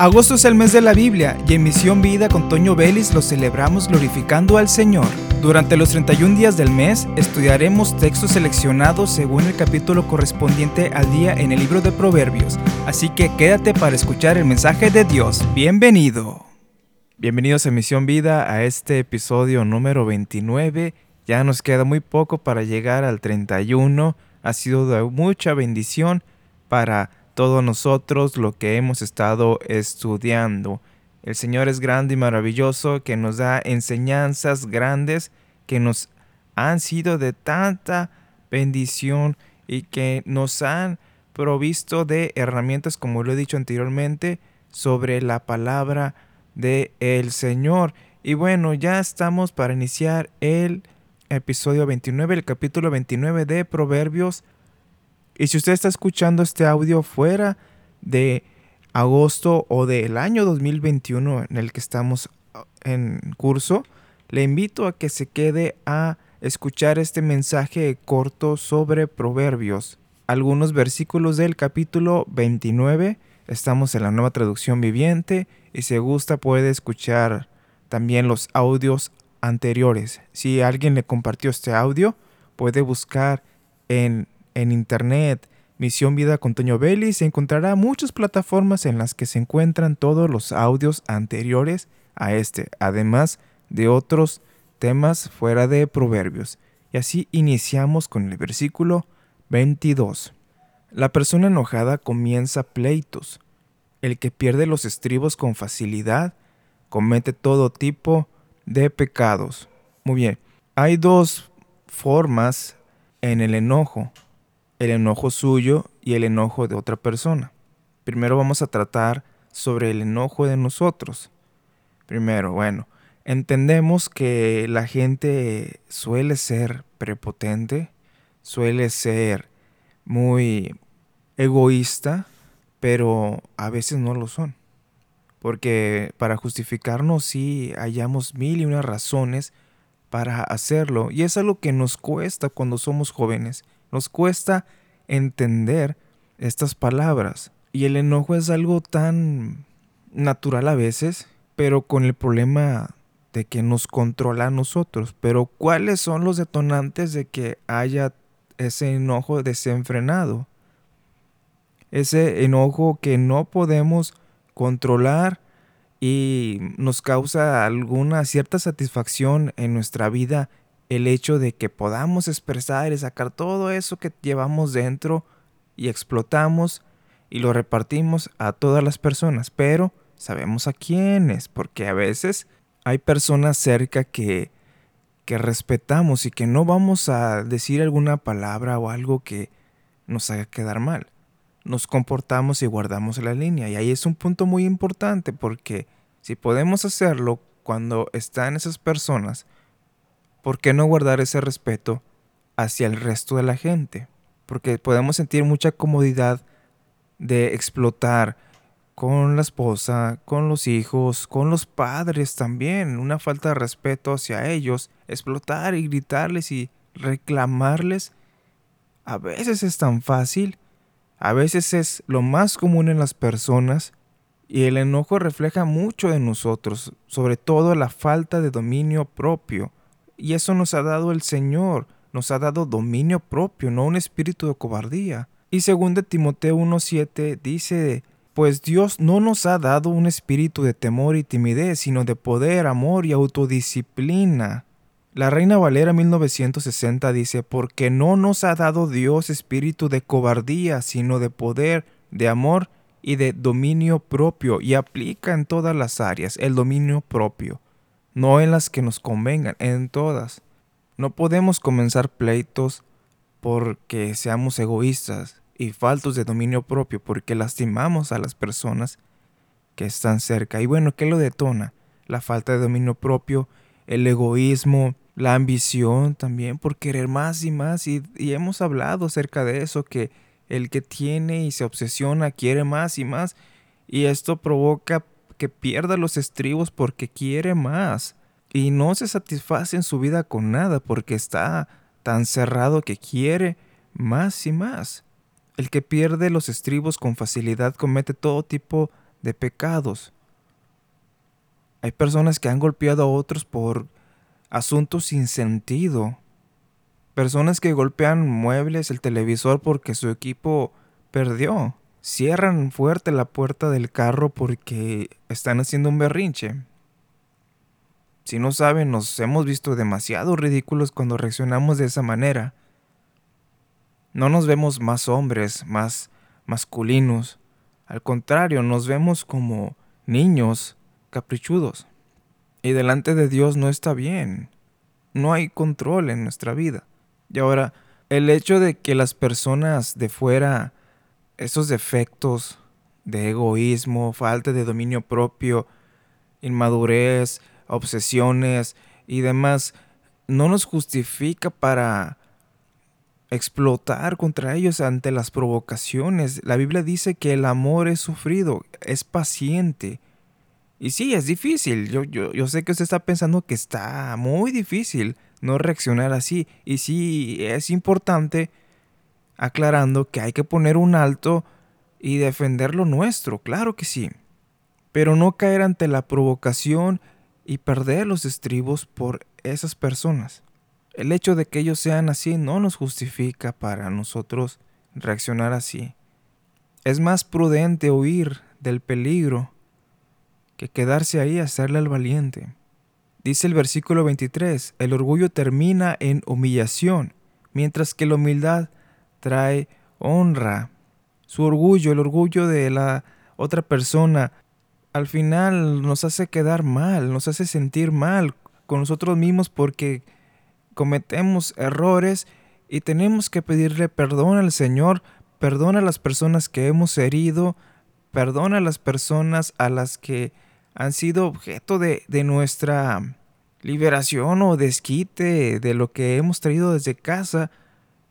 Agosto es el mes de la Biblia y en Misión Vida con Toño Vélez lo celebramos glorificando al Señor. Durante los 31 días del mes estudiaremos textos seleccionados según el capítulo correspondiente al día en el libro de Proverbios, así que quédate para escuchar el mensaje de Dios. Bienvenido. Bienvenidos a Misión Vida a este episodio número 29. Ya nos queda muy poco para llegar al 31. Ha sido de mucha bendición para todos nosotros lo que hemos estado estudiando. El Señor es grande y maravilloso, que nos da enseñanzas grandes que nos han sido de tanta bendición y que nos han provisto de herramientas, como lo he dicho anteriormente, sobre la palabra de el Señor. Y bueno, ya estamos para iniciar el episodio 29, el capítulo 29 de Proverbios y si usted está escuchando este audio fuera de agosto o del año 2021 en el que estamos uh, en curso, le invito a que se quede a escuchar este mensaje corto sobre proverbios. Algunos versículos del capítulo 29. Estamos en la nueva traducción viviente y si gusta puede escuchar también los audios anteriores. Si alguien le compartió este audio, puede buscar en en internet, Misión Vida con Toño Belli, se encontrará muchas plataformas en las que se encuentran todos los audios anteriores a este, además de otros temas fuera de proverbios. Y así iniciamos con el versículo 22. La persona enojada comienza pleitos. El que pierde los estribos con facilidad comete todo tipo de pecados. Muy bien, hay dos formas en el enojo el enojo suyo y el enojo de otra persona. Primero vamos a tratar sobre el enojo de nosotros. Primero, bueno, entendemos que la gente suele ser prepotente, suele ser muy egoísta, pero a veces no lo son. Porque para justificarnos sí hallamos mil y unas razones para hacerlo. Y es algo que nos cuesta cuando somos jóvenes nos cuesta entender estas palabras. Y el enojo es algo tan natural a veces, pero con el problema de que nos controla a nosotros. Pero ¿cuáles son los detonantes de que haya ese enojo desenfrenado? Ese enojo que no podemos controlar y nos causa alguna cierta satisfacción en nuestra vida el hecho de que podamos expresar y sacar todo eso que llevamos dentro y explotamos y lo repartimos a todas las personas, pero sabemos a quiénes, porque a veces hay personas cerca que, que respetamos y que no vamos a decir alguna palabra o algo que nos haga quedar mal. Nos comportamos y guardamos la línea. Y ahí es un punto muy importante porque si podemos hacerlo cuando están esas personas, ¿por qué no guardar ese respeto hacia el resto de la gente? Porque podemos sentir mucha comodidad de explotar con la esposa, con los hijos, con los padres también, una falta de respeto hacia ellos, explotar y gritarles y reclamarles. A veces es tan fácil, a veces es lo más común en las personas y el enojo refleja mucho de nosotros, sobre todo la falta de dominio propio. Y eso nos ha dado el Señor, nos ha dado dominio propio, no un espíritu de cobardía. Y según de Timoteo 1.7 dice, pues Dios no nos ha dado un espíritu de temor y timidez, sino de poder, amor y autodisciplina. La Reina Valera 1960 dice, porque no nos ha dado Dios espíritu de cobardía, sino de poder, de amor y de dominio propio, y aplica en todas las áreas el dominio propio no en las que nos convengan, en todas. No podemos comenzar pleitos porque seamos egoístas y faltos de dominio propio, porque lastimamos a las personas que están cerca. Y bueno, ¿qué lo detona? La falta de dominio propio, el egoísmo, la ambición también por querer más y más. Y, y hemos hablado acerca de eso, que el que tiene y se obsesiona quiere más y más. Y esto provoca que pierda los estribos porque quiere más y no se satisface en su vida con nada porque está tan cerrado que quiere más y más. El que pierde los estribos con facilidad comete todo tipo de pecados. Hay personas que han golpeado a otros por asuntos sin sentido. Personas que golpean muebles, el televisor porque su equipo perdió. Cierran fuerte la puerta del carro porque están haciendo un berrinche. Si no saben, nos hemos visto demasiado ridículos cuando reaccionamos de esa manera. No nos vemos más hombres, más masculinos. Al contrario, nos vemos como niños caprichudos. Y delante de Dios no está bien. No hay control en nuestra vida. Y ahora, el hecho de que las personas de fuera, esos defectos de egoísmo, falta de dominio propio, inmadurez, obsesiones y demás, no nos justifica para explotar contra ellos ante las provocaciones. La Biblia dice que el amor es sufrido, es paciente. Y sí, es difícil. Yo, yo, yo sé que usted está pensando que está muy difícil no reaccionar así. Y sí, es importante aclarando que hay que poner un alto y defender lo nuestro, claro que sí. Pero no caer ante la provocación y perder los estribos por esas personas. El hecho de que ellos sean así no nos justifica para nosotros reaccionar así. Es más prudente huir del peligro que quedarse ahí a hacerle al valiente. Dice el versículo 23, el orgullo termina en humillación, mientras que la humildad trae honra. Su orgullo, el orgullo de la otra persona, al final nos hace quedar mal, nos hace sentir mal con nosotros mismos porque cometemos errores y tenemos que pedirle perdón al Señor, perdona a las personas que hemos herido, perdona a las personas a las que han sido objeto de, nuestra liberación o desquite de lo que hemos traído desde casa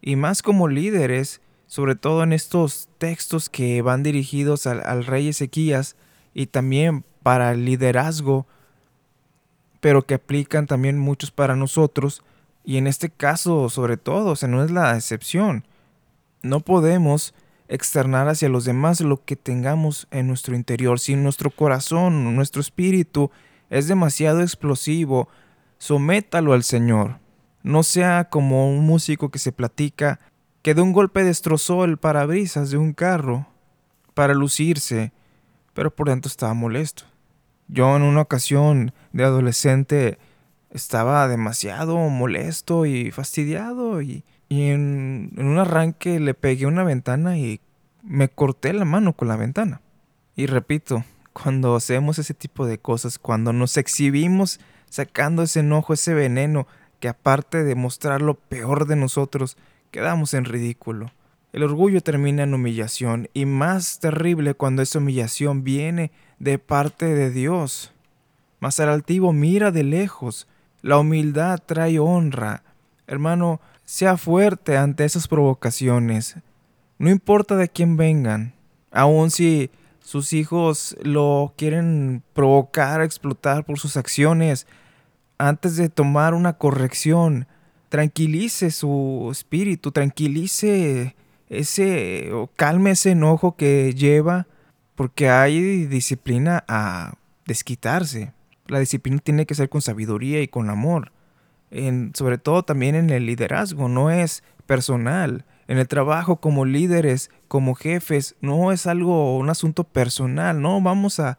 y más como líderes, sobre todo en estos textos que van dirigidos al, rey Ezequías y también para el liderazgo, pero que aplican también muchos para nosotros y en este caso sobre todo, o sea, no es la excepción. No podemos externar hacia los demás lo que tengamos en nuestro interior. Si nuestro corazón, nuestro espíritu es demasiado explosivo, sométalo al Señor. No sea como un músico que se platica que de un golpe destrozó el parabrisas de un carro para lucirse, pero por dentro estaba molesto. Yo en una ocasión de adolescente estaba demasiado molesto y fastidiado y y en, un arranque le pegué una ventana y me corté la mano con la ventana. Y repito, cuando hacemos ese tipo de cosas, cuando nos exhibimos sacando ese enojo, ese veneno, que aparte de mostrar lo peor de nosotros, quedamos en ridículo. El orgullo termina en humillación y más terrible cuando esa humillación viene de parte de Dios. Mas el altivo mira de lejos, la humildad trae honra. Hermano, sea fuerte ante esas provocaciones. No importa de quién vengan. Aun si sus hijos lo quieren provocar, explotar por sus acciones, antes de tomar una corrección, tranquilice su espíritu, tranquilice ese o calme ese enojo que lleva, porque hay disciplina a desquitarse. La disciplina tiene que ser con sabiduría y con amor sobre todo también en el liderazgo, no es personal. En el trabajo como líderes, como jefes, no es algo, un asunto personal, no vamos a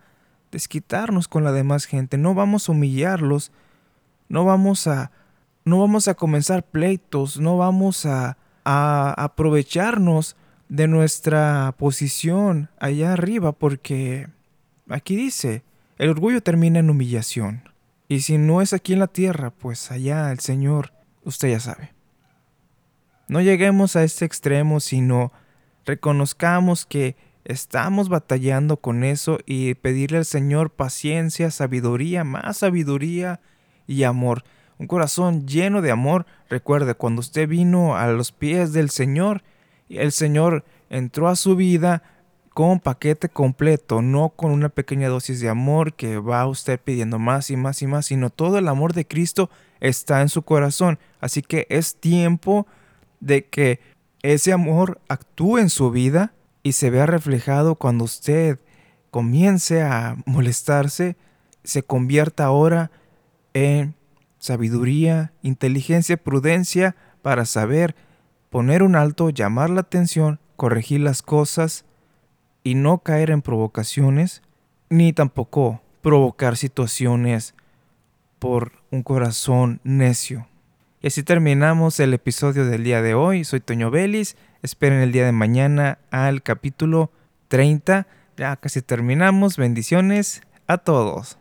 desquitarnos con la demás gente, no vamos a humillarlos, no vamos a, no vamos a comenzar pleitos, no vamos a, a aprovecharnos de nuestra posición allá arriba, porque aquí dice, el orgullo termina en humillación. Y si no es aquí en la tierra, pues allá el Señor, usted ya sabe. No lleguemos a este extremo, sino reconozcamos que estamos batallando con eso y pedirle al Señor paciencia, sabiduría, más sabiduría y amor. Un corazón lleno de amor. Recuerde, cuando usted vino a los pies del Señor, el Señor entró a su vida, con paquete completo, no con una pequeña dosis de amor que va usted pidiendo más y más y más, sino todo el amor de Cristo está en su corazón. Así que es tiempo de que ese amor actúe en su vida y se vea reflejado cuando usted comience a molestarse, se convierta ahora en sabiduría, inteligencia, prudencia para saber poner un alto, llamar la atención, corregir las cosas y no caer en provocaciones, ni tampoco provocar situaciones por un corazón necio. Y así terminamos el episodio del día de hoy. Soy Toño Vélez. Esperen el día de mañana al capítulo 30. Ya casi terminamos. Bendiciones a todos.